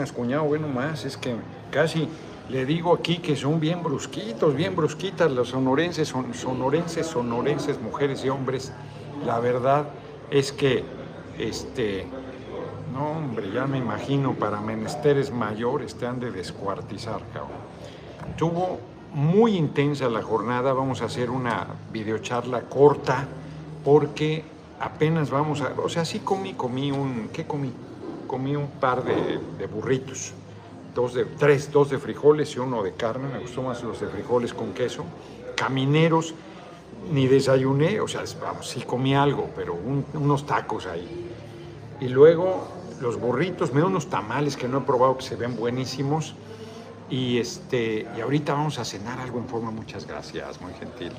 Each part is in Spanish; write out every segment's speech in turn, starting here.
máquinas, cuñado, bueno más, es que casi le digo aquí que son bien brusquitos, bien brusquitas los sonorenses, son, sonorenses, sonorenses, mujeres y hombres. La verdad es que, este, no hombre, ya me imagino, para menesteres mayores te han de descuartizar, cabrón. Tuvo muy intensa la jornada, vamos a hacer una videocharla corta, porque apenas vamos a, o sea, sí comí, comí un, ¿qué comí? Comí un par de, burritos dos de, tres, dos de frijoles y uno de carne, me gustó más los de frijoles con queso, camineros, ni desayuné, o sea, vamos, sí comí algo, pero unos tacos ahí. Y luego los burritos, me unos tamales que no he probado que se ven buenísimos. Y, este, y ahorita vamos a cenar algo en forma, muchas gracias, muy gentil.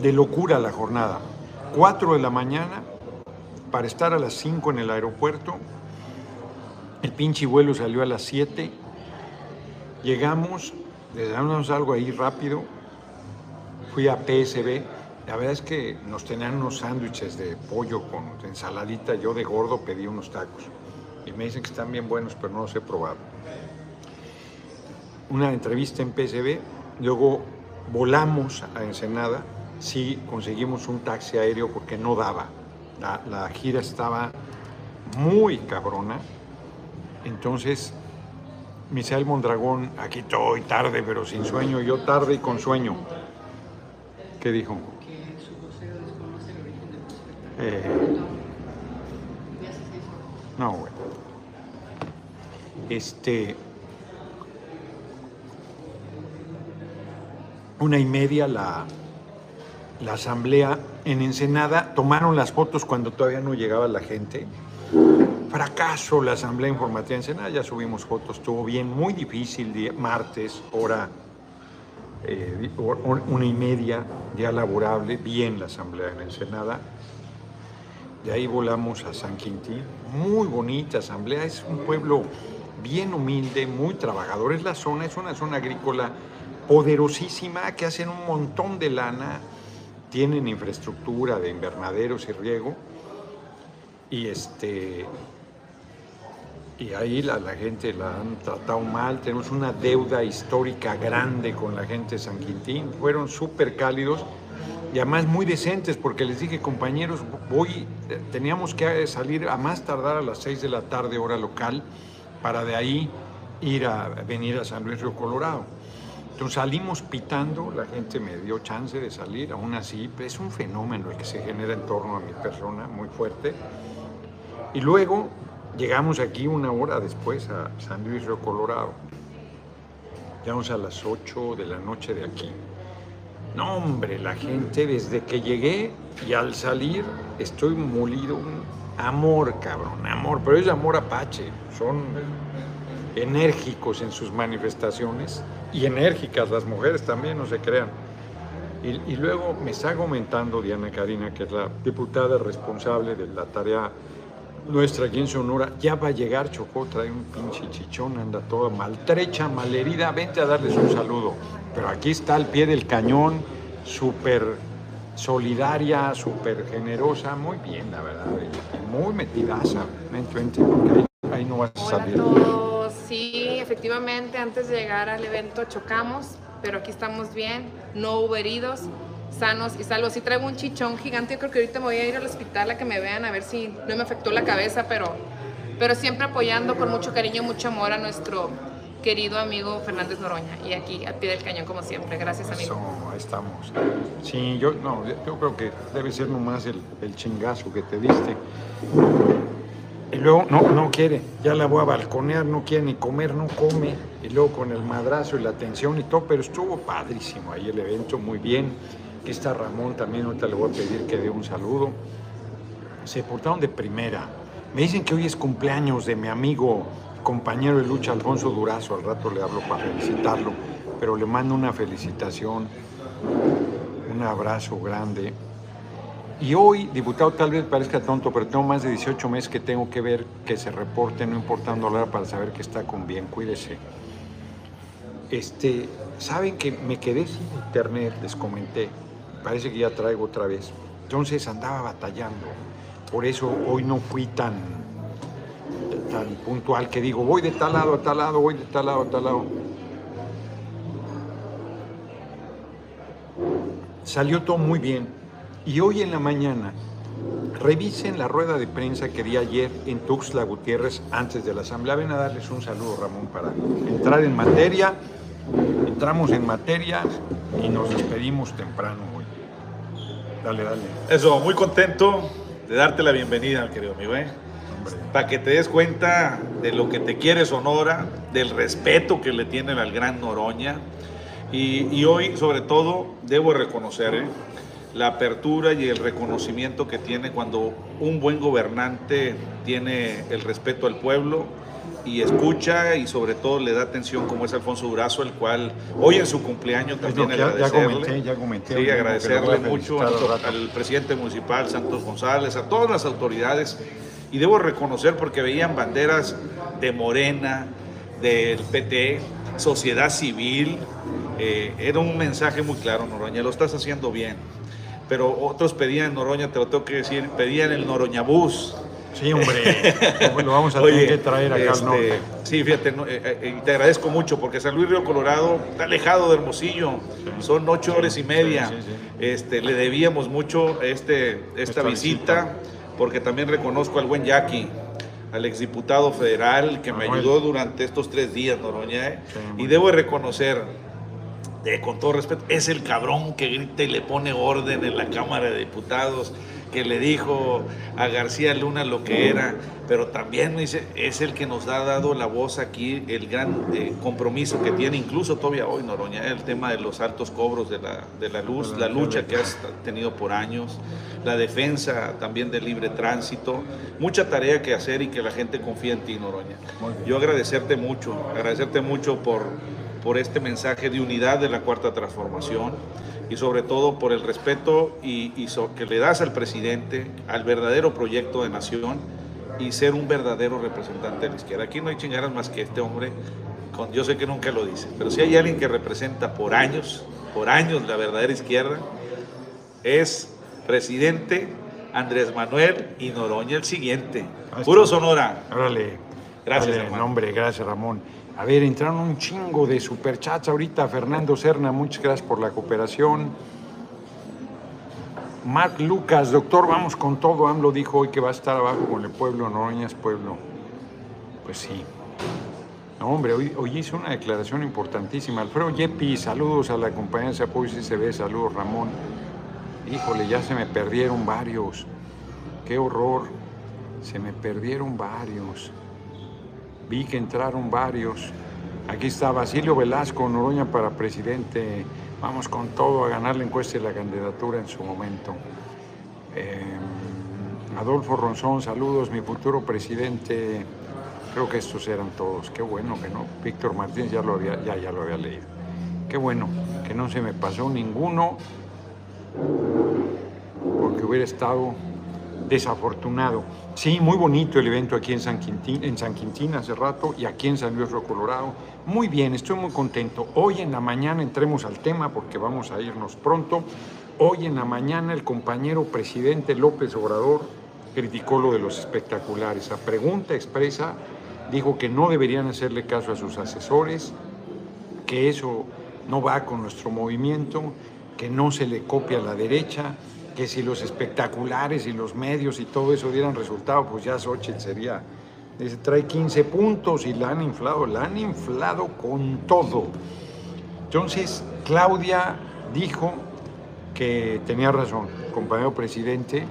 De locura la jornada. 4 de la mañana, para estar a las 5 en el aeropuerto. El pinche vuelo salió a las 7. Llegamos, le damos algo ahí rápido. Fui a PSB. La verdad es que nos tenían unos sándwiches de pollo con ensaladita. Yo de gordo pedí unos tacos. Y me dicen que están bien buenos, pero no los he probado. Una entrevista en PSB. Luego volamos a Ensenada. Sí conseguimos un taxi aéreo porque no daba la, gira estaba muy cabrona. Entonces, Misael Mondragón, aquí estoy tarde, pero sin sueño, yo tarde y con sueño. ¿Qué dijo? Que su desconoce eh, no, bueno. Este. Una y media la, la asamblea en Ensenada tomaron las fotos cuando todavía no llegaba la gente. Fracaso la asamblea informativa en Ensenada, ya subimos fotos, estuvo bien, muy difícil, martes, hora eh, una y media, día laborable, bien la asamblea en Ensenada. De ahí volamos a San Quintín, muy bonita asamblea, es un pueblo bien humilde, muy trabajador, es la zona, es una zona agrícola poderosísima que hacen un montón de lana tienen infraestructura de invernaderos y riego y este y ahí la, gente la han tratado mal, tenemos una deuda histórica grande con la gente de San Quintín, fueron súper cálidos y además muy decentes porque les dije compañeros, voy, teníamos que salir a más tardar a las 6 de la tarde hora local para de ahí ir a venir a San Luis Río Colorado. Entonces salimos pitando, la gente me dio chance de salir, aún así es un fenómeno el que se genera en torno a mi persona, muy fuerte. Y luego llegamos aquí una hora después a San Luis Río Colorado. Llegamos a las 8 de la noche de aquí. No, hombre, la gente desde que llegué y al salir estoy molido. Amor, cabrón, amor, pero es amor apache. Son enérgicos en sus manifestaciones y enérgicas las mujeres también, no se crean. Y, luego me está comentando Diana Karina, que es la diputada responsable de la tarea nuestra aquí en Sonora, ya va a llegar Chocó, trae un pinche chichón, anda toda maltrecha, malherida, vente a darles un saludo. Pero aquí está al pie del cañón, súper solidaria, súper generosa, muy bien, la verdad, y muy metidaza. Vente, vente, porque ahí, no vas a salir sí, efectivamente, antes de llegar al evento chocamos, pero aquí estamos bien, no hubo heridos, sanos y salvos. Sí traigo un chichón gigante, yo creo que ahorita me voy a ir al hospital a que me vean a ver si no me afectó la cabeza, pero, pero siempre apoyando con mucho cariño y mucho amor a nuestro querido amigo Fernández Noroña. Y aquí, al pie del cañón, como siempre. Gracias, amigo. ahí estamos. Sí, yo, no, yo creo que debe ser nomás el, el chingazo que te diste. Y luego no, no quiere, ya la voy a balconear, no quiere ni comer, no come. Y luego con el madrazo y la atención y todo, pero estuvo padrísimo ahí el evento, muy bien. Aquí está Ramón también, ahorita le voy a pedir que dé un saludo. Se portaron de primera. Me dicen que hoy es cumpleaños de mi amigo, compañero de lucha Alfonso Durazo, al rato le hablo para felicitarlo, pero le mando una felicitación, un abrazo grande. Y hoy, diputado, tal vez parezca tonto, pero tengo más de 18 meses que tengo que ver que se reporte, no importando la hora, para saber que está con bien. Cuídese. Este, Saben que me quedé sin internet, les comenté. Parece que ya traigo otra vez. Entonces andaba batallando. Por eso hoy no fui tan, tan puntual que digo, voy de tal lado a tal lado, voy de tal lado a tal lado. Salió todo muy bien. Y hoy en la mañana, revisen la rueda de prensa que di ayer en Tuxtla Gutiérrez antes de la asamblea. Ven a darles un saludo, Ramón, para entrar en materia. Entramos en materia y nos despedimos temprano hoy. Dale, dale. Eso, muy contento de darte la bienvenida, querido amigo. ¿eh? Para que te des cuenta de lo que te quiere Sonora, del respeto que le tienen al gran Noroña. Y, y hoy, sobre todo, debo reconocer ¿eh? La apertura y el reconocimiento que tiene cuando un buen gobernante tiene el respeto al pueblo y escucha y sobre todo le da atención como es Alfonso Durazo, el cual hoy en su cumpleaños también ya, ya agradecerle. comenté, ya comenté. Sí, agradecerle mucho a- al presidente municipal Santos González, a todas las autoridades. Y debo reconocer porque veían banderas de Morena, del PT, sociedad civil. eh, era un mensaje muy claro, Noroña, lo estás haciendo bien. Pero otros pedían Noroña, te lo tengo que decir, pedían el Noroñabús. Sí, hombre. lo vamos a Oye, tener que traer acá este, al norte. Sí, fíjate, no, eh, eh, te agradezco mucho porque San Luis Río Colorado está alejado de Hermosillo, son ocho horas y media. sí, sí. Este, le debíamos mucho este, esta, Esta visita, visita. porque también reconozco al buen Jackie, al exdiputado federal que me ayudó durante estos tres días, Noroña. ¿eh? Sí, y debo de reconocer, de, con todo respeto, es el cabrón que grita y le pone orden en la Cámara de Diputados, que le dijo a García Luna lo que era, pero también me dice, es el que nos ha dado la voz aquí, el gran eh, compromiso que tiene, incluso todavía hoy, Noroña, el tema de los altos cobros de la, de la luz, la lucha que has tenido por años, la defensa también del libre tránsito, mucha tarea que hacer y que la gente confía en ti, Noroña. Yo agradecerte mucho, agradecerte mucho por, por este mensaje de unidad de la Cuarta Transformación y sobre todo por el respeto y, y so- que le das al presidente, al verdadero proyecto de nación y ser un verdadero representante de la izquierda. Aquí no hay chingaras más que este hombre, con, yo sé que nunca lo dice, pero si hay alguien que representa por años, por años la verdadera izquierda, es presidente Andrés Manuel y Noroña el siguiente. Puro Sonora. Órale. Gracias, Órale, hermano. gracias, Ramón. A ver, entraron un chingo de superchats ahorita. Fernando Serna, muchas gracias por la cooperación. Marc Lucas, doctor, vamos con todo. AMLO dijo hoy que va a estar abajo con el pueblo, Noroña es pueblo. Pues sí. No, hombre, hoy, hizo una declaración importantísima. Alfredo Yepi, saludos a la compañía de apoyo CCB, saludos Ramón. Híjole, ya se me perdieron varios. Qué horror. Se me perdieron varios. Vi que entraron varios. Aquí está Basilio Velasco, Noroña para presidente. Vamos con todo a ganar la encuesta y la candidatura en su momento. Eh, Adolfo Ronzón, saludos, mi futuro presidente. Creo que estos eran todos. Qué bueno que no. Víctor Martínez ya lo había leído. Qué bueno que no se me pasó ninguno porque hubiera estado desafortunado. Sí, muy bonito el evento aquí en San Quintín, en San Quintín hace rato y aquí en San Luis Río Colorado. Muy bien, estoy muy contento. Hoy en la mañana entremos al tema porque vamos a irnos pronto. Hoy en la mañana el compañero presidente López Obrador criticó lo de los espectaculares. A pregunta expresa dijo que no deberían hacerle caso a sus asesores, que eso no va con nuestro movimiento, que no se le copia a la derecha, que si los espectaculares y los medios y todo eso dieran resultado, pues ya Xochitl sería, dice, trae 15 puntos y la han inflado, la han inflado con todo. Entonces, Claudia dijo que tenía razón, compañero presidente,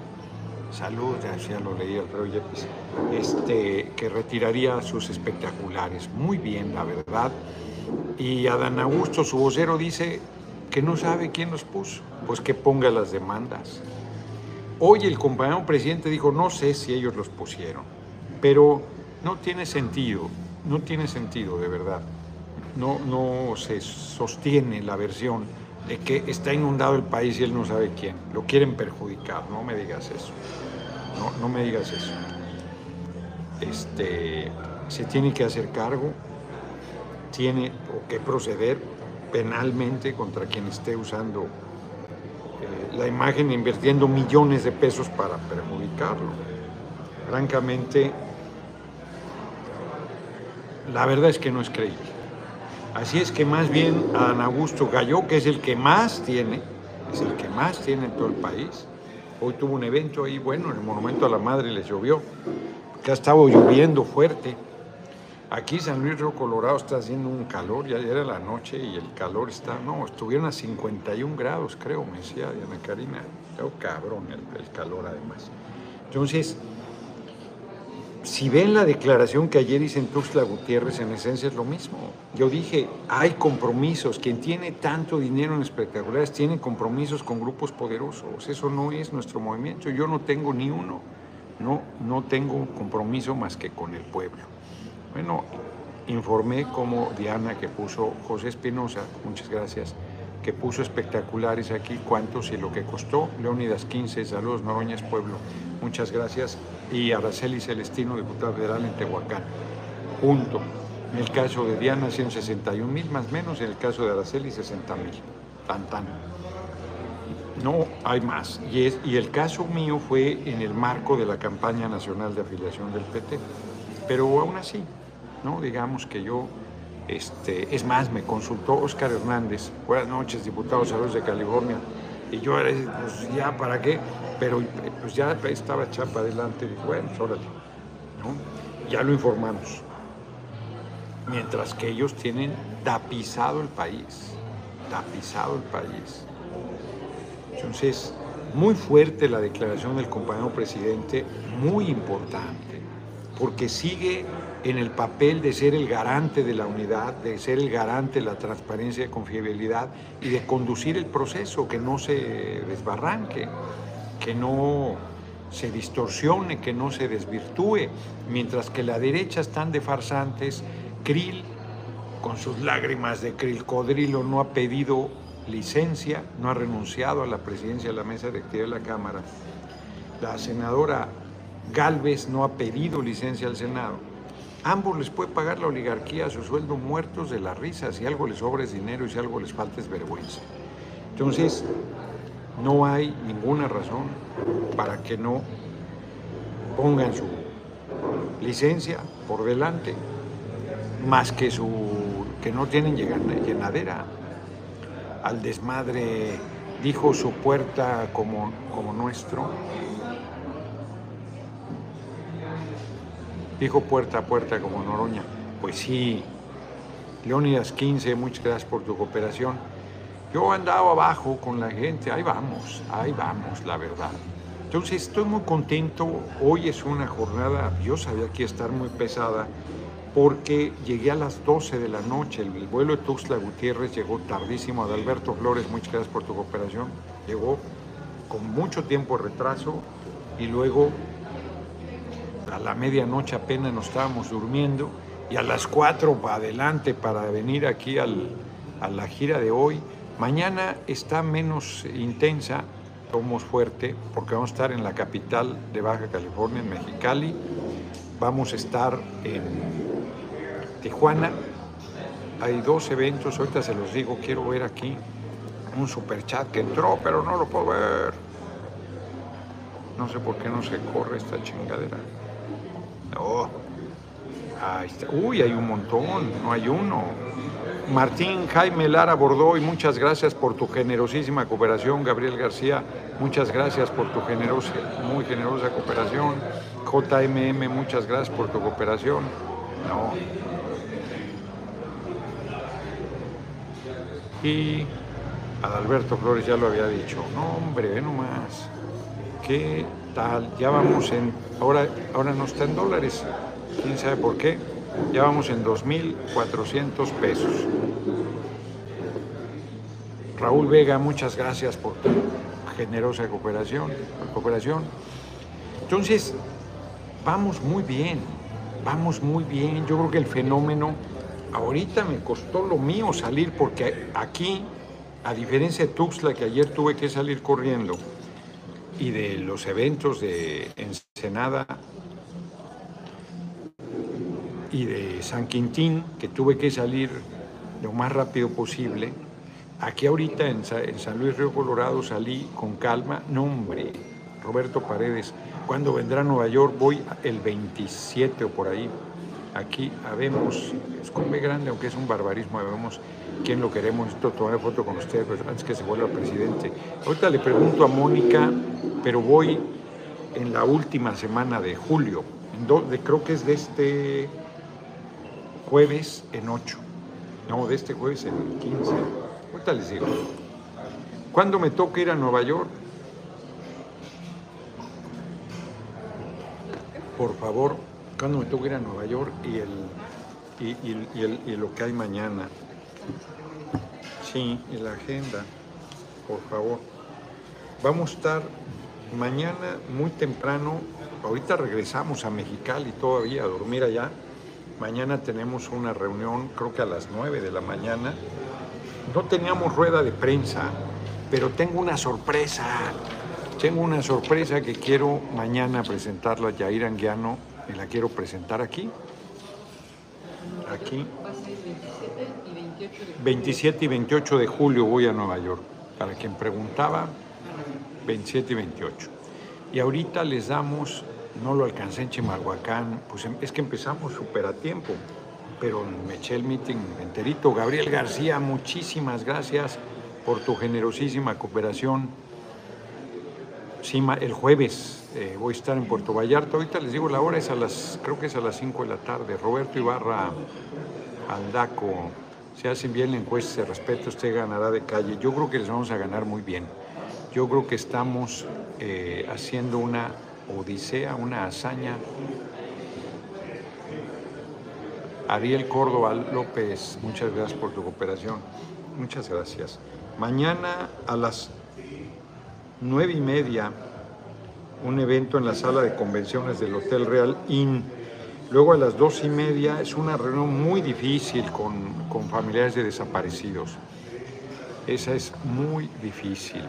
salud, ya, ya lo leí Alfredo Yepes, este, que retiraría sus espectaculares. Muy bien, la verdad. Y Adán Augusto, su vocero, dice que no sabe quién los puso, pues que ponga las demandas. Hoy el compañero presidente dijo, no sé si ellos los pusieron, pero no tiene sentido, no tiene sentido de verdad. No, no se sostiene la versión de que está inundado el país y él no sabe quién. Lo quieren perjudicar, no me digas eso. No, no me digas eso. Este, se tiene que hacer cargo, tiene o que proceder penalmente contra quien esté usando eh, la imagen invirtiendo millones de pesos para perjudicarlo. Francamente, la verdad es que no es creíble. Así es que más bien a Ana Augusto Gallo, que es el que más tiene, es el que más tiene en todo el país. Hoy tuvo un evento ahí, bueno, en el Monumento a la Madre les llovió, que ha estado lloviendo fuerte. Aquí San Luis Río Colorado está haciendo un calor, ya era la noche y el calor está, no, estuvieron a 51 grados, creo, me decía Diana Karina. Oh, cabrón el, calor además. Entonces, si ven la declaración que ayer hice en Tuxtla Gutiérrez, en esencia es lo mismo. Yo dije, hay compromisos. Quien tiene tanto dinero en espectaculares tiene compromisos con grupos poderosos. Eso no es nuestro movimiento. Yo no tengo ni uno. No, no tengo compromiso más que con el pueblo. Bueno, informé como Diana que puso José Espinosa, muchas gracias, que puso espectaculares aquí, cuántos y lo que costó. Leónidas 15, saludos Noroñas Pueblo, muchas gracias. Y Araceli Celestino, diputada federal en Tehuacán. Punto. En el caso de Diana, 161 mil más menos, en el caso de Araceli, 60 mil. Tan. No hay más. Y, y el caso mío fue en el marco de la campaña nacional de afiliación del PT. Pero aún así, ¿no? Digamos que yo este, es más, me consultó Oscar Hernández, buenas noches, diputados saludos de California, y yo era, pues ya, ¿para qué? Pero pues ya estaba chapa adelante, dije, bueno, pues, órale, ¿no? Ya lo informamos. Mientras que ellos tienen tapizado el país, tapizado el país. Entonces, muy fuerte la declaración del compañero presidente, muy importante, porque sigue en el papel de ser el garante de la unidad, de ser el garante de la transparencia y confiabilidad y de conducir el proceso, que no se desbarranque, que no se distorsione, que no se desvirtúe, mientras que la derecha están de farsantes, Krill, con sus lágrimas de codrilo, no ha pedido licencia, no ha renunciado a la presidencia de la mesa directiva de la Cámara. La senadora Galvez no ha pedido licencia al Senado Ambos les puede pagar la oligarquía su sueldo muertos de la risa. Si algo les sobra es dinero y si algo les falta es vergüenza. Entonces, no hay ninguna razón para que no pongan su licencia por delante, más que su que no tienen llenadera. Al desmadre dijo su puerta como, como nuestro, Dijo puerta a puerta como Noroña. Pues sí, Leónidas 15, muchas gracias por tu cooperación. Yo andaba abajo con la gente, ahí vamos, ahí vamos, la verdad. Entonces estoy muy contento, hoy es una jornada, yo sabía que iba a estar muy pesada, porque llegué a las 12 de la noche, el, vuelo de Tuxtla Gutiérrez llegó tardísimo, Adalberto Flores, muchas gracias por tu cooperación, llegó con mucho tiempo de retraso y luego a la medianoche apenas nos estábamos durmiendo y a las 4 para adelante para venir aquí a la gira de hoy. Mañana está menos intensa, somos fuerte, porque vamos a estar en la capital de Baja California, en Mexicali. Vamos a estar en Tijuana. Hay dos eventos, ahorita se los digo, quiero ver aquí un super chat que entró, pero no lo puedo ver. No sé por qué no se corre esta chingadera. Oh. Uy, hay un montón, no hay uno. Martín Jaime Lara Bordoy, muchas gracias por tu generosísima cooperación. Gabriel García, muchas gracias por tu generosa, muy generosa cooperación. JMM, muchas gracias por tu cooperación. No. Y Adalberto Flores ya lo había dicho. No, hombre, ve nomás. ¿Qué Ya vamos en, ahora, ahora no está en dólares, quién sabe por qué, ya vamos en 2.400 pesos. Raúl Vega, muchas gracias por tu generosa cooperación, cooperación. Entonces, vamos muy bien, vamos muy bien. Yo creo que el fenómeno, ahorita me costó lo mío salir porque aquí, a diferencia de Tuxtla, que ayer tuve que salir corriendo, y de los eventos de Ensenada y de San Quintín, que tuve que salir lo más rápido posible, Aquí ahorita en, San Luis Río Colorado salí con calma. No, hombre, Roberto Paredes, cuando vendrá a Nueva York? Voy el 27 o por ahí. Aquí habemos, es con B grande, aunque es un barbarismo, habemos quién lo queremos, esto tomar foto con usted, pues, antes que se vuelva presidente. Ahorita le pregunto a Mónica, pero voy en la última semana de julio, de, creo que es de este jueves en 8, no, de este jueves en 15. Ahorita les digo. ¿Cuándo me toca ir a Nueva York? Por favor, ¿cuándo me toca ir a Nueva York y, el, y, el, y lo que hay mañana? Sí, y la agenda, por favor. Vamos a estar mañana muy temprano, ahorita regresamos a Mexicali todavía a dormir allá. Mañana tenemos una reunión, creo que a las 9 de la mañana. No teníamos rueda de prensa, pero tengo una sorpresa. Tengo una sorpresa que quiero mañana presentarla a Yair Anguiano y la quiero presentar aquí. Aquí. 27 y 28 de julio voy a Nueva York. Para quien preguntaba, 27 y 28. Y ahorita les damos, no lo alcancé en Chimalhuacán, pues em, es que empezamos súper a tiempo, pero me eché el meeting enterito. Gabriel García, muchísimas gracias por tu generosísima cooperación. El jueves eh, voy a estar en Puerto Vallarta. Ahorita les digo, la hora es a las, creo que es a las 5 de la tarde. Roberto Ibarra Aldaco, se hacen bien la encuesta, se respeta, usted ganará de calle. Yo creo que les vamos a ganar muy bien. Yo creo que estamos eh, haciendo una odisea, una hazaña. Ariel Córdoba López, muchas gracias por tu cooperación. Muchas gracias. Mañana a las nueve y media, un evento en la sala de convenciones del Hotel Real Inn Luego a las dos y media es una reunión muy difícil con, familiares de desaparecidos. Esa es muy difícil.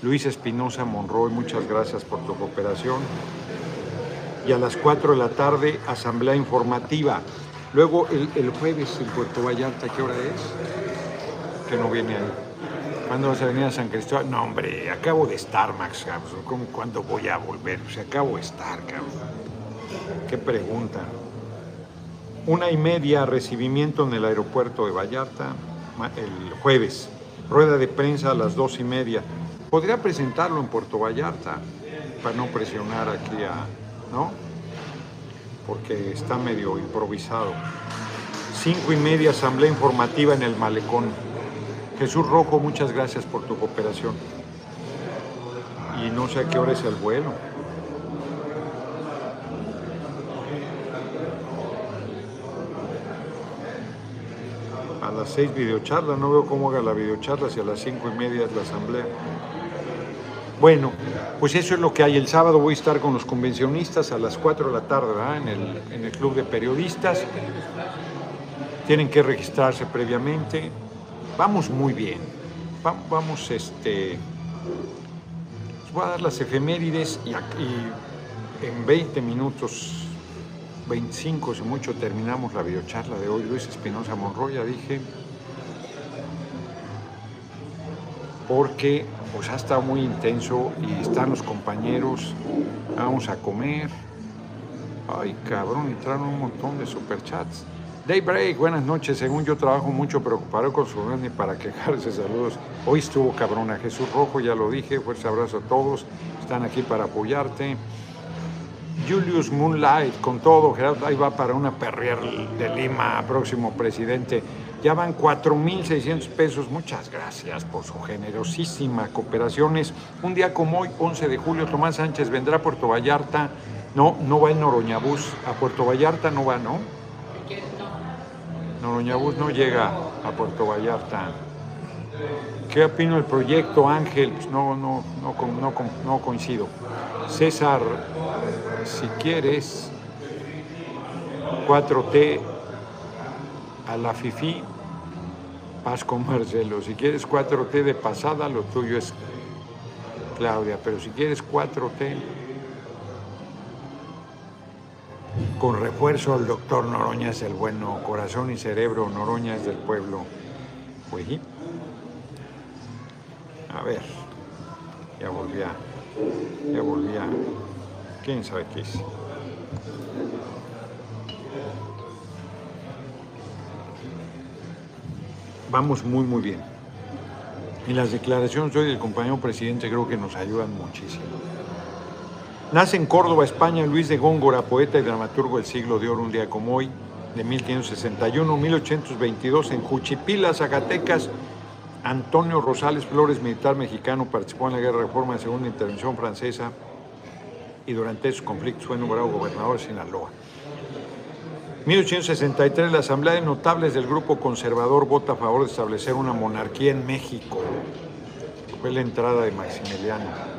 Luis Espinosa Monroy, muchas gracias por tu cooperación. Y a las 4 de la tarde, asamblea informativa. Luego el, jueves en Puerto Vallarta, ¿qué hora es? Que no viene ahí. ¿Cuándo vas a venir a San Cristóbal? No, hombre, acabo de estar, Max ¿Cuándo voy a volver? O acabo de estar, cabrón. Qué pregunta. Una y media recibimiento en el aeropuerto de Vallarta el jueves. Rueda de prensa a las dos y media. Podría presentarlo en Puerto Vallarta para no presionar aquí a, ¿no? Porque está medio improvisado. Cinco y media asamblea informativa en el malecón. Jesús Rojo, muchas gracias por tu cooperación. Y no sé a qué hora es el vuelo. a las seis videocharla, no veo cómo haga la videocharla si a las cinco y media es la asamblea. Bueno, pues eso es lo que hay. El sábado voy a estar con los convencionistas a las 4 de la tarde En, el, en el club de periodistas. Tienen que registrarse previamente. Vamos muy bien. Vamos, este. Les voy a dar las efemérides y, en 20 minutos 25, si mucho, terminamos la videocharla de hoy. Luis Espinosa Monroy, ya dije, porque pues ha estado muy intenso y están los compañeros, vamos a comer. Ay, cabrón, entraron un montón de superchats. Daybreak, buenas noches. Según yo trabajo mucho preocupado con su y para quejarse. Saludos. Hoy estuvo cabrona Jesús Rojo, ya lo dije. Fuerte abrazo a todos. Están aquí para apoyarte. Julius Moonlight, con todo, Gerardo, ahí va para una perrier de Lima, próximo presidente. Ya van 4.600 pesos. Muchas gracias por su generosísima cooperaciones. Un día como hoy, 11 de julio, Tomás Sánchez vendrá a Puerto Vallarta. No, no va el Noroñabús. A Puerto Vallarta no va, ¿no? Noroñabús no llega a Puerto Vallarta. ¿Qué opino del proyecto Ángel? Pues no, no, no coincido. César, si quieres 4T a la FIFI, paz con Marcelo. Si quieres 4T de pasada, lo tuyo es Claudia. Pero si quieres 4T con refuerzo, el doctor Noroña es el bueno, corazón y cerebro, Noroña es del pueblo. Pues A ver, ya volví a, ya volví a, quién sabe qué es. Vamos muy, muy bien. Y las declaraciones hoy del compañero presidente creo que nos ayudan muchísimo. Nace en Córdoba, España, Luis de Góngora, poeta y dramaturgo del siglo de oro, un día como hoy, de 1561, 1822, en Juchipila, Zacatecas. Antonio Rosales Flores, militar mexicano, participó en la Guerra de Reforma de Segunda Intervención Francesa y durante esos conflictos fue nombrado gobernador de Sinaloa. 1863, la Asamblea de Notables del Grupo Conservador vota a favor de establecer una monarquía en México. Fue la entrada de Maximiliano.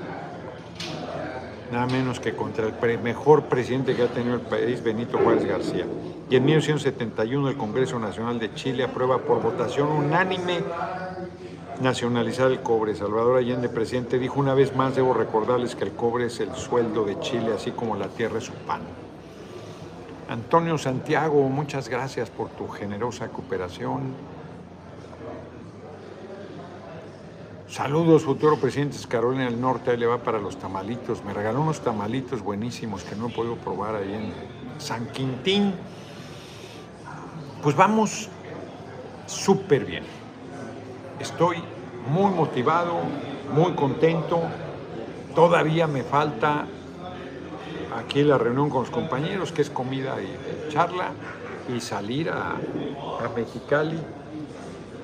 Nada menos que contra el mejor presidente que ha tenido el país, Benito Juárez García. Y en 1971, el Congreso Nacional de Chile aprueba por votación unánime nacionalizar el cobre. Salvador Allende, presidente, dijo una vez más, debo recordarles que el cobre es el sueldo de Chile, así como la tierra es su pan. Antonio Santiago, muchas gracias por tu generosa cooperación. Saludos, futuro presidente de Carolina del Norte, ahí le va para los tamalitos. Me regaló unos tamalitos buenísimos que no he podido probar ahí en San Quintín. Pues vamos súper bien. Estoy muy motivado, muy contento. Todavía me falta aquí la reunión con los compañeros, que es comida y charla, y salir a, a Mexicali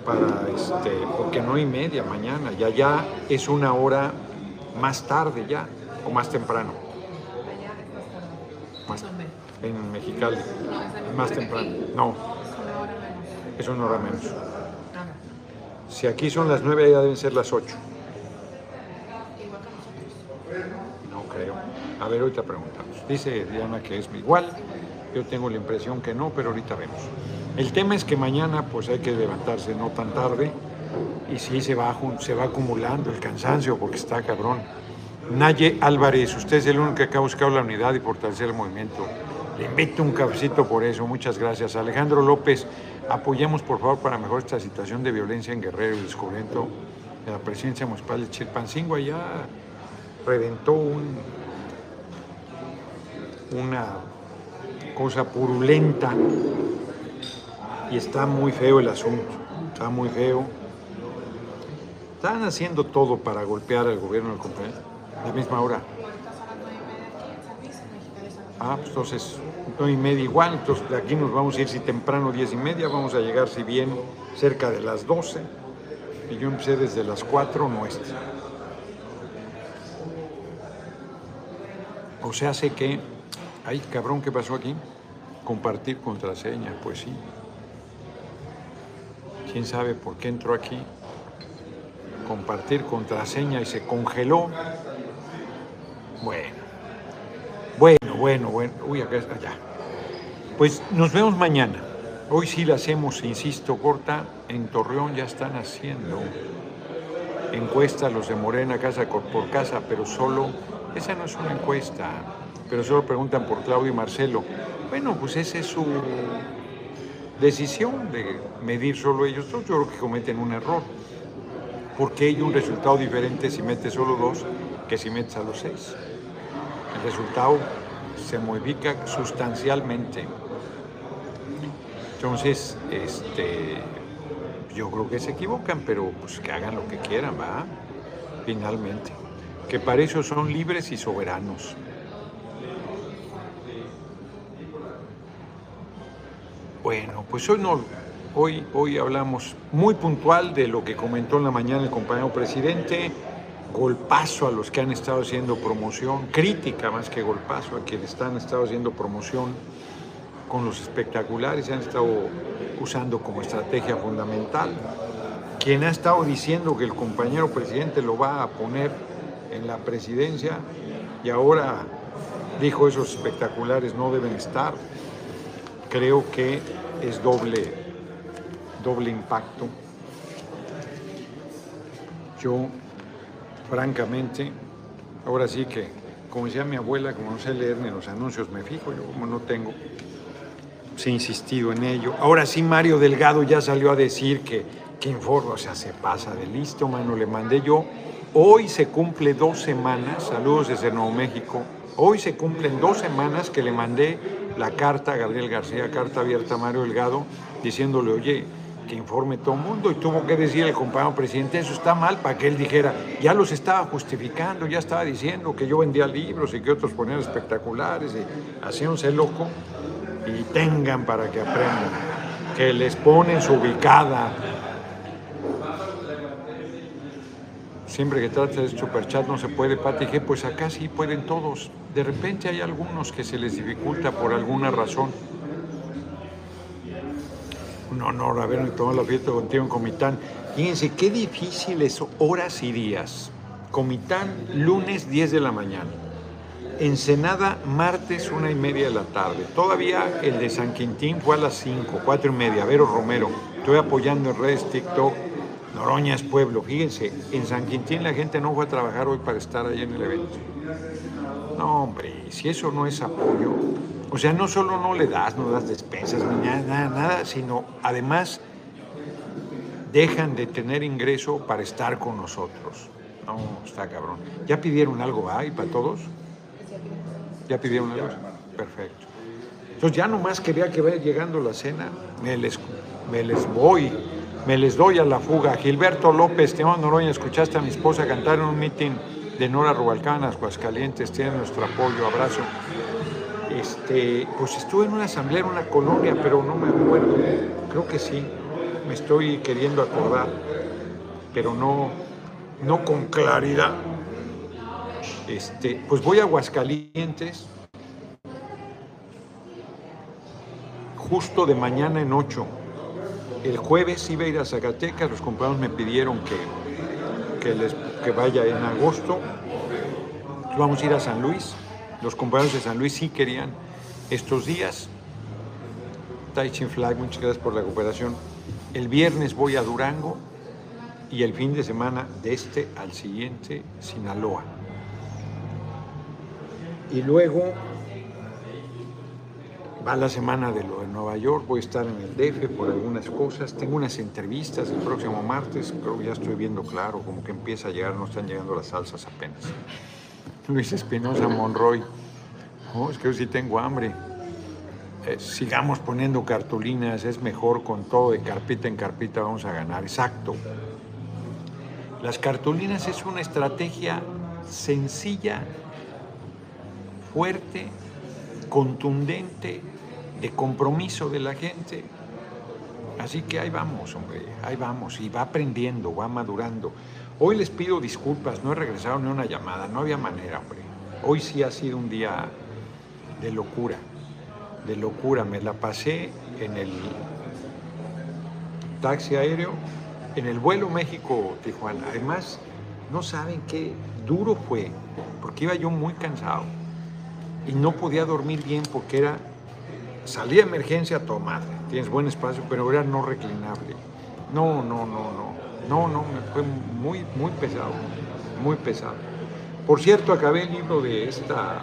para este, porque no hay media mañana, ya ya es una hora más tarde ya, o más temprano. Más, en Mexicali, más temprano. No, es una hora menos. Si aquí son las nueve, ya deben ser las ocho. No creo. A ver, ahorita preguntamos. Dice Diana que es igual. Yo tengo la impresión que no, pero ahorita vemos. El tema es que mañana pues hay que levantarse no tan tarde y sí se va, acumulando el cansancio porque está cabrón. Naye Álvarez, usted es el único que ha buscado la unidad y fortalecer el movimiento. Le invito un cafecito por eso, muchas gracias. Alejandro López, apoyemos por favor para mejorar esta situación de violencia en Guerrero y descubrimiento de la presidencia municipal de Chilpancingo. Allá reventó un, una cosa purulenta y está muy feo el asunto, está muy feo. Están haciendo todo para golpear al gobierno del compañero a la misma hora. Ah, pues entonces, nueve y media igual, entonces aquí nos vamos a ir si temprano, diez y media, vamos a llegar si bien cerca de las 12. Y yo empecé desde las 4 nuestra. O sea, sé que, ay cabrón, ¿qué pasó aquí? Compartir contraseña, pues sí. ¿Quién sabe por qué entró aquí? Compartir contraseña y se congeló. Bueno, bueno, bueno, bueno. Uy, acá está, allá. Pues nos vemos mañana. Hoy sí la hacemos, insisto, corta. En Torreón ya están haciendo encuesta los de Morena casa por casa, pero solo, esa no es una encuesta, pero solo preguntan por Claudio y Marcelo. Bueno, pues esa es su decisión de medir solo ellos dos. Yo creo que cometen un error, porque hay un resultado diferente si metes solo dos que si metes a los seis. El resultado se modifica sustancialmente. Entonces, este, yo creo que se equivocan, pero pues que hagan lo que quieran, ¿va? Finalmente. Que para eso son libres y soberanos. Bueno, pues hoy no, hoy, hoy hablamos muy puntual de lo que comentó en la mañana el compañero presidente, golpazo a los que han estado haciendo promoción, crítica más que golpazo a quienes están estado haciendo promoción con los espectaculares, se han estado usando como estrategia fundamental. Quien ha estado diciendo que el compañero presidente lo va a poner en la presidencia y ahora dijo esos espectaculares no deben estar, creo que es doble, doble impacto. Yo, francamente, ahora sí que, como decía mi abuela, como no sé leer ni los anuncios, me fijo, yo como no tengo, se ha insistido en ello. Ahora sí, Mario Delgado ya salió a decir que que informa, o sea, se pasa de listo, mano, le mandé yo. Hoy se cumple dos semanas, saludos desde Nuevo México, hoy se cumplen dos semanas que le mandé la carta a Gabriel García, carta abierta a Mario Delgado, diciéndole, oye, que informe todo el mundo y tuvo que decir el compañero presidente, eso está mal, para que él dijera, ya los estaba justificando, ya estaba diciendo que yo vendía libros y que otros ponían espectaculares y hacíanse loco y tengan para que aprendan, que les ponen su ubicada. Siempre que trata de superchat no se puede, Pati, dije, pues acá sí pueden todos. De repente hay algunos que se les dificulta por alguna razón un honor haberme tomado la fiesta contigo en Comitán. Fíjense qué difíciles horas y días. Comitán, lunes 10 de la mañana. Ensenada, martes, una y media de la tarde. Todavía el de San Quintín fue a las 5, 4 y media. Vero Romero, estoy apoyando en redes TikTok. Noroña pueblo. Fíjense, en San Quintín la gente no fue a trabajar hoy para estar ahí en el evento. No, hombre, si eso no es apoyo, o sea, no solo no le das, no das despensas, ni nada, nada, sino además dejan de tener ingreso para estar con nosotros. No, está cabrón. ¿Ya pidieron algo ahí para todos? ¿Ya pidieron algo? Perfecto. Entonces ya nomás quería que vaya llegando la cena, me les, me les voy, me les doy a la fuga. Gilberto López, Teón Noroña, escuchaste a mi esposa cantar en un meeting de Nora Rubalcán, Aguascalientes, tiene nuestro apoyo, abrazo. Este, pues estuve en una asamblea en una colonia, pero no me acuerdo. Creo que sí, me estoy queriendo acordar, pero no, no con claridad. Este, pues voy a Aguascalientes justo de mañana en 8. El jueves iba a ir a Zacatecas, los compañeros me pidieron que, que, les, que vaya en agosto. Vamos a ir a San Luis los compañeros de San Luis sí querían estos días. Taichin Flag, muchas gracias por la cooperación. El viernes voy a Durango y el fin de semana de este al siguiente Sinaloa. Y luego va la semana de lo de Nueva York, voy a estar en el DF por algunas cosas, tengo unas entrevistas el próximo martes, creo que ya estoy viendo claro, como que empieza a llegar, no están llegando las salsas apenas. Luis Espinosa Monroy. Oh, es que yo sí tengo hambre. Eh, sigamos poniendo cartulinas, es mejor con todo de carpita en carpita vamos a ganar. Exacto. Las cartulinas es una estrategia sencilla, fuerte, contundente, de compromiso de la gente. Así que ahí vamos, hombre, ahí vamos, y va aprendiendo, va madurando. Hoy les pido disculpas, no he regresado ni una llamada, no había manera, hombre. Hoy sí ha sido un día de locura, de locura. Me la pasé en el taxi aéreo, en el vuelo México-Tijuana. Además, no saben qué duro fue, porque iba yo muy cansado y no podía dormir bien porque era, salía emergencia a tomar, tienes buen espacio, pero era no reclinable. No, no, no, no. No, no, fue muy, muy pesado, muy pesado. Por cierto, acabé el libro de esta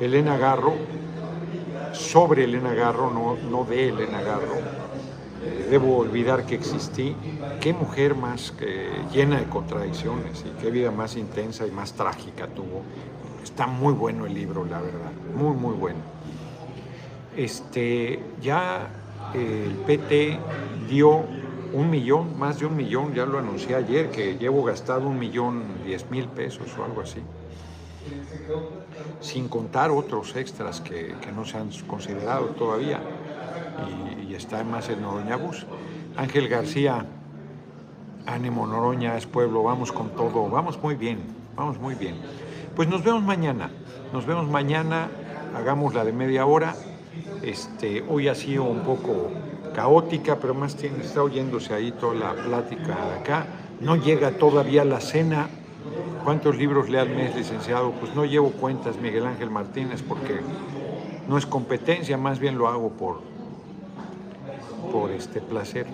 Elena Garro, sobre Elena Garro, no, no de Elena Garro. Debo olvidar que existí. Qué mujer más que, llena de contradicciones y qué vida más intensa y más trágica tuvo. Está muy bueno el libro, la verdad, muy, muy bueno. Este, ya el PT dio un millón, más de un millón, ya lo anuncié ayer, que llevo gastado un millón diez mil pesos o algo así. Sin contar otros extras que, no se han considerado todavía. Y, está más en Noroña Bus. Ángel García, ánimo Noroña, es pueblo, vamos con todo, vamos muy bien, vamos muy bien. Pues nos vemos mañana, nos vemos mañana, hagamos la de media hora. Este, hoy ha sido un poco caótica, pero más tiene, está oyéndose ahí toda la plática acá. No llega todavía la cena. ¿Cuántos libros lee al mes, licenciado? Pues no llevo cuentas, Miguel Ángel Martínez, porque no es competencia, más bien lo hago por, por este placer.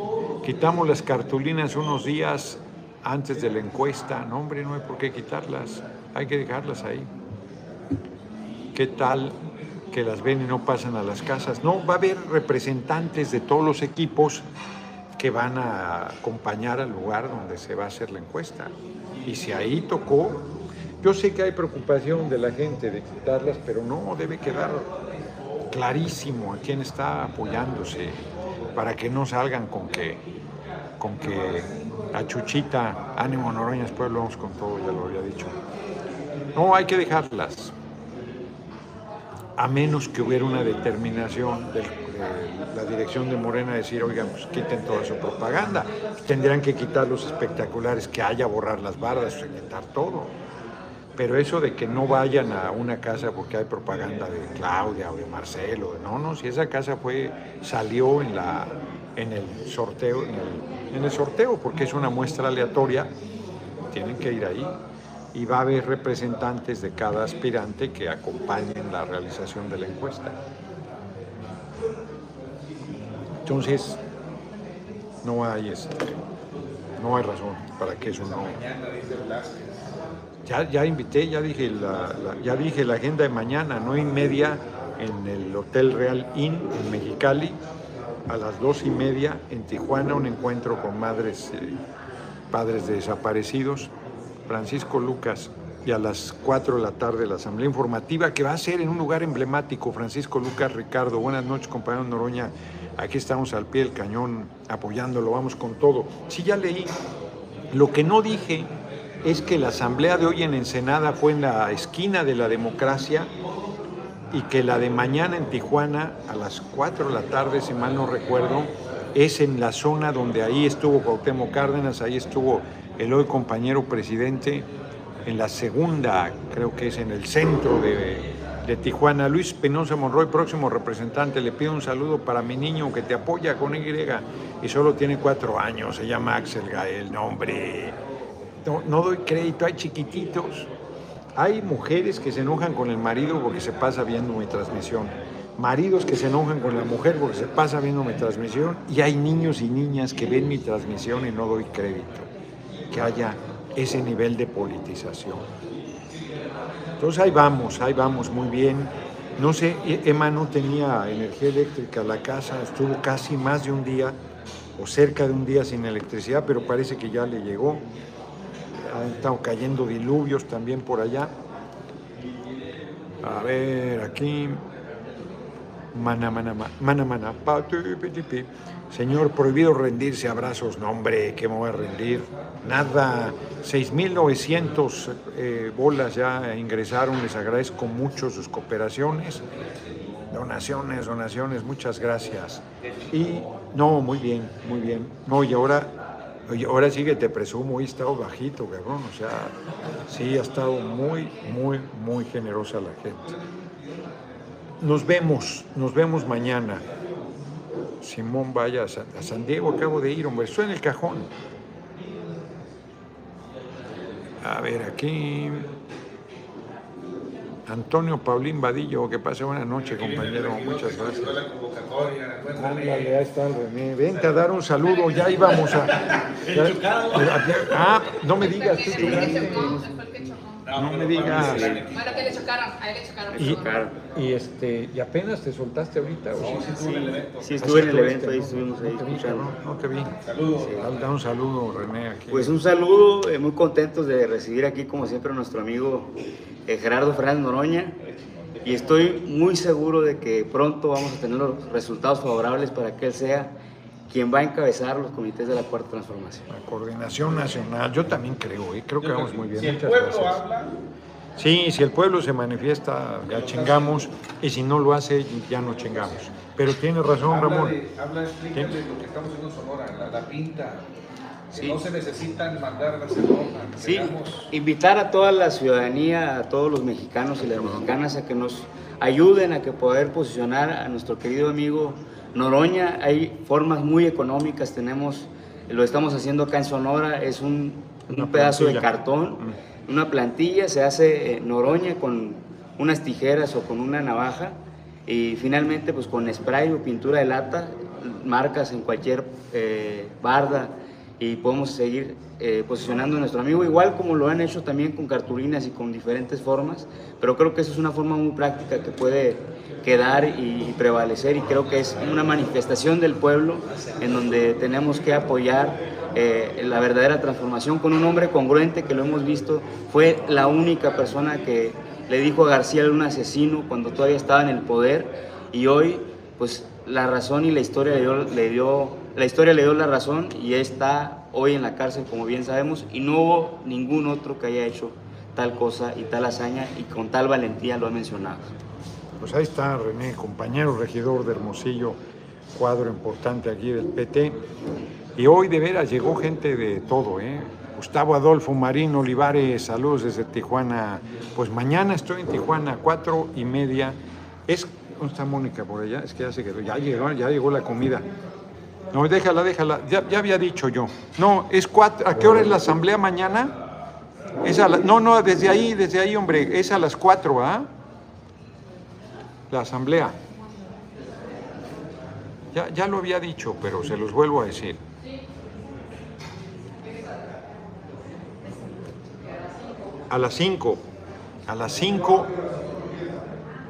Quitamos las cartulinas unos días antes de la encuesta. No, hombre, no hay por qué quitarlas, hay que dejarlas ahí. ¿Qué tal que las ven y no pasan a las casas. No, va a haber representantes de todos los equipos que van a acompañar al lugar donde se va a hacer la encuesta. Y si ahí tocó, yo sé que hay preocupación de la gente de quitarlas, pero no, debe quedar clarísimo a quién está apoyándose para que no salgan con que, con que a Chuchita, ánimo Noroña, después lo vamos con todo, ya lo había dicho. No, hay que dejarlas, a menos que hubiera una determinación de la dirección de Morena de decir, oigan, pues quiten toda su propaganda, tendrían que quitar los espectaculares, que haya borrar las bardas, quitar todo. Pero eso de que no vayan a una casa porque hay propaganda de Claudia o de Marcelo, no, no, si esa casa fue, salió en, la, en el sorteo, en el sorteo, porque es una muestra aleatoria, tienen que ir ahí. Y va a haber representantes de cada aspirante que acompañen la realización de la encuesta. Entonces, no hay, este, no hay razón para que eso no. Ya, ya invité, ya dije la, ya dije la agenda de mañana, no y media en el Hotel Real Inn en Mexicali, a las dos y media en Tijuana, un encuentro con madres, eh, padres de desaparecidos, Francisco Lucas, y a las 4 de la tarde la asamblea informativa que va a ser en un lugar emblemático, Francisco Lucas Ricardo. Buenas noches, compañero Noroña. Aquí estamos al pie del cañón apoyándolo, vamos con todo. Sí, ya leí. Lo que no dije es que la asamblea de hoy en Ensenada fue en la esquina de la democracia y que la de mañana en Tijuana a las 4 de la tarde, si mal no recuerdo, es en la zona donde ahí estuvo Cuauhtémoc Cárdenas, ahí estuvo el hoy compañero presidente, en la segunda, creo que es en el centro de, de Tijuana. Luis Penosa Monroy, próximo representante, le pido un saludo para mi niño que te apoya con Y y solo tiene cuatro años, se llama Axel Gael, no hombre, no, no doy crédito, hay chiquititos. Hay mujeres que se enojan con el marido porque se pasa viendo mi transmisión. Maridos que se enojan con la mujer porque se pasa viendo mi transmisión. Y hay niños y niñas que ven mi transmisión y no doy crédito. Que haya ese nivel de politización. Entonces ahí vamos, ahí vamos muy bien. No sé, E- Emma no tenía energía eléctrica, la casa estuvo casi más de un día o cerca de un día sin electricidad, pero parece que ya le llegó han estado cayendo diluvios también por allá. A ver, aquí. Mana, mana, ma- mana, mana, Señor, prohibido rendirse abrazos. No, hombre, ¿qué me voy a rendir? Nada. 6.900 eh, bolas ya ingresaron. Les agradezco mucho sus cooperaciones. Donaciones, donaciones, muchas gracias. Y no, muy bien, muy bien. No, y ahora, ahora sí que te presumo, he estado bajito, cabrón. O sea, sí ha estado muy, muy, muy generosa la gente. Nos vemos, nos vemos mañana. Simón vaya a San, a San Diego, acabo de ir, hombre, estoy en el cajón. A ver, aquí. Antonio Paulín Vadillo, que pase buena noche, compañero. Muchas gracias. Ándale, ahí está el René. Vente a dar un saludo, ya íbamos a. ya- ah, no me digas, tú El el chocó. No me digas. Bueno, que le chocaron, a él le chocaron. Y, y, este, ¿y apenas te soltaste ahorita? ¿o sí? Sí, estuve en el evento, ahí estuviste, estuvimos ¿no? ahí No te vi, escuchando. cabrón, no te vi. Saludos. Da un saludo, René, aquí. Pues un saludo, eh, muy contentos de recibir aquí como siempre a nuestro amigo eh, Gerardo Fernández Noroña y estoy muy seguro de que pronto vamos a tener los resultados favorables para que él sea quien va a encabezar los comités de la Cuarta Transformación. La coordinación nacional, yo también creo, ¿eh? creo que vamos muy bien. Si el pueblo gracias. habla, Sí, si el pueblo se manifiesta, ya chingamos, y si no lo hace, ya no chingamos. Pero tiene razón, habla, Ramón. de, habla, explícale lo que estamos haciendo en Sonora, la, la pinta. Que Sí. no se necesitan mandar Barcelona. Sí, tengamos- invitar a toda la ciudadanía, a todos los mexicanos y las mexicanas a que nos ayuden a que poder posicionar a nuestro querido amigo Noroña. Hay formas muy económicas, tenemos, lo estamos haciendo acá en Sonora, es un, pedazo de cartón, una plantilla, se hace eh, Noroña con unas tijeras o con una navaja y finalmente pues con spray o pintura de lata, marcas en cualquier eh, barda y podemos seguir eh, posicionando a nuestro amigo, igual como lo han hecho también con cartulinas y con diferentes formas, pero creo que eso es una forma muy práctica que puede quedar y prevalecer y creo que es una manifestación del pueblo en donde tenemos que apoyar eh, la verdadera transformación con un hombre congruente que lo hemos visto, fue la única persona que le dijo a García un asesino cuando todavía estaba en el poder y hoy pues la razón y la historia le dio, la historia le dio la razón y está hoy en la cárcel como bien sabemos y no hubo ningún otro que haya hecho tal cosa y tal hazaña y con tal valentía lo ha mencionado. Pues ahí está René, compañero regidor de Hermosillo, cuadro importante aquí del PT. Y hoy de veras llegó gente de todo, ¿eh? Gustavo Adolfo Marín Olivares, saludos desde Tijuana. Pues mañana estoy en Tijuana, cuatro y media. Es, ¿Dónde está Mónica por allá? Es que ya se quedó, ya llegó, ya llegó la comida. No, déjala, déjala, ya, había dicho yo. No, es cuatro, ¿a qué hora es la asamblea mañana? Es a la- no, no, desde ahí, desde ahí, hombre, es a las cuatro, ¿ah? La asamblea. Ya, ya lo había dicho, pero se los vuelvo a decir. A las 5, a las 5,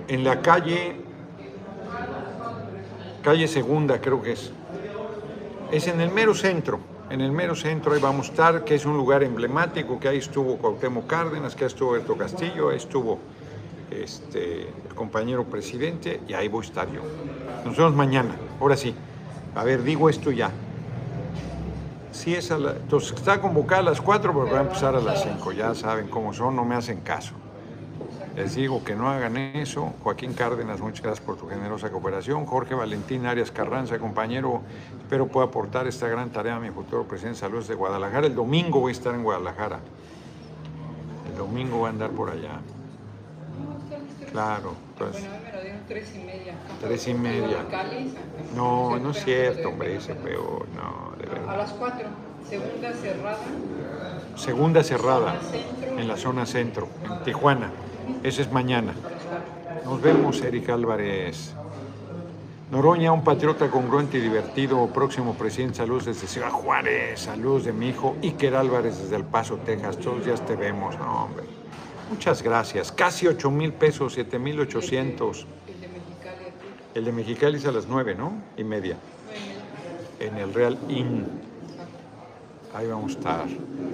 en la calle, calle Segunda creo que es. Es en el mero centro, en el mero centro ahí vamos a estar, que es un lugar emblemático, que ahí estuvo Cuauhtémoc Cárdenas, que ahí estuvo Berto Castillo, ahí estuvo este, compañero presidente y ahí voy a estar yo. Nos vemos mañana, ahora sí. A ver, digo esto ya. Sí es a la- entonces está convocada a las 4, pero va a empezar a las 5. Ya saben cómo son, no me hacen caso. Les digo que no hagan eso. Joaquín Cárdenas, muchas gracias por tu generosa cooperación. Jorge Valentín Arias Carranza, compañero, espero pueda aportar esta gran tarea a mi futuro presidente. Saludos de Guadalajara. El domingo voy a estar en Guadalajara. El domingo voy a andar por allá. Claro, entonces. Bueno, me lo dieron tres y media. Tres y media. Cali, No, no es cierto, hombre, ese peor, no, de A verdad. las cuatro. Segunda cerrada. Segunda cerrada centro. en la zona centro, en Tijuana. Ese es mañana. Nos vemos, Eric Álvarez. Noroña, un patriota congruente y divertido, próximo presidente, saludos desde Ciudad Juárez, saludos de mi hijo Iker Álvarez desde El Paso, Texas, todos días te vemos, no, hombre. Muchas gracias, casi 8 mil pesos, 7 mil 800. El de Mexicali. El de Mexicali es a las 9, ¿no? Y media. En el Real Inn. Ahí vamos a estar.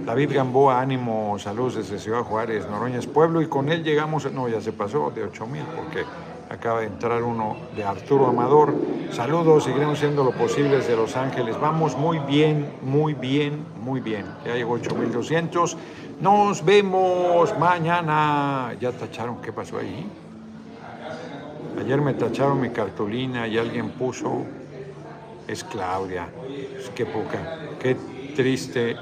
David Gamboa, ánimo, saludos desde Ciudad Juárez, Noroña es pueblo y con él llegamos, no, ya se pasó de 8 mil porque acaba de entrar uno de Arturo Amador. Saludos, seguiremos haciendo lo posible desde Los Ángeles. Vamos muy bien, muy bien, muy bien. Ya llegó 8200. Nos vemos mañana. Ya tacharon, ¿qué pasó ahí? Ayer me tacharon mi cartulina y alguien puso, es Claudia. Que poca, qué triste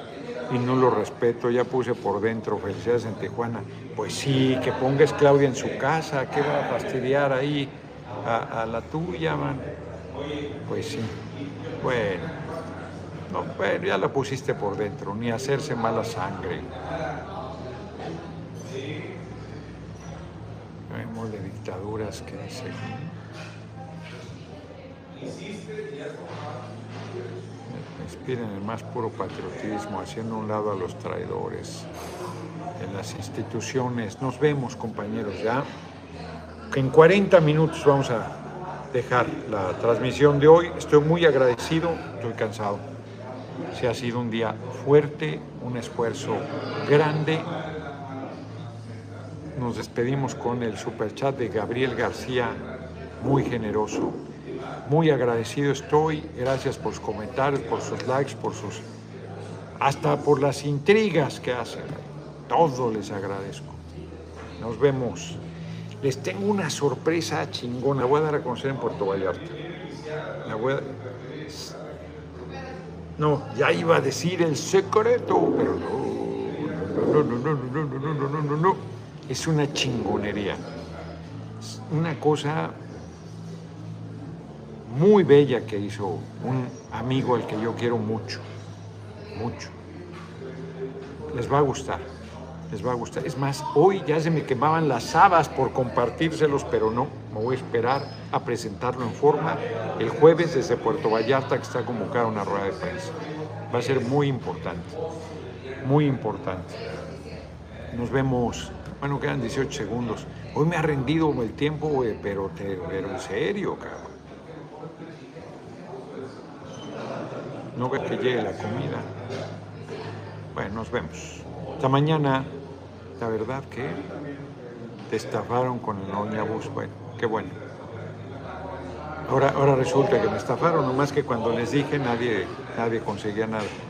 y no lo respeto. Ya puse por dentro, felicidades en Tijuana. Pues sí, que pongas Claudia en su casa, que va a fastidiar ahí a, a la tuya, man. Pues sí, bueno. No, bueno, ya la pusiste por dentro, ni hacerse mala sangre. Vemos de dictaduras que dice. Inspiren el más puro patriotismo, haciendo un lado a los traidores en las instituciones. Nos vemos, compañeros, ya. En 40 minutos vamos a dejar la transmisión de hoy. Estoy muy agradecido, estoy cansado. Se ha sido un día fuerte, un esfuerzo grande. Nos despedimos con el superchat de Gabriel García, muy generoso. Muy agradecido estoy. Gracias por sus comentarios, por sus likes, por sus. hasta por las intrigas que hacen. Todo les agradezco. Nos vemos. Les tengo una sorpresa chingona. La voy a dar a conocer en Puerto Vallarta. La voy a- No, ya iba a decir el secreto, pero no. No, no, no, no, no, no, no, no, no, no. Es una chingonería. Es una cosa muy bella que hizo un amigo al que yo quiero mucho, mucho. Les va a gustar, les va a gustar. Es más, hoy ya se me quemaban las habas por compartírselos, pero no, me voy a esperar a presentarlo en forma el jueves desde Puerto Vallarta, que está convocada una rueda de prensa. Va a ser muy importante, muy importante. Nos vemos, bueno, quedan 18 segundos. Hoy me ha rendido el tiempo, güey, pero, pero en serio, cabrón. No ves que llegue la comida. Bueno, nos vemos. Hasta mañana. La verdad que te estafaron con el Oñabús. Bueno, qué bueno. Ahora, ahora resulta que me estafaron, nomás que cuando les dije nadie, nadie conseguía nada.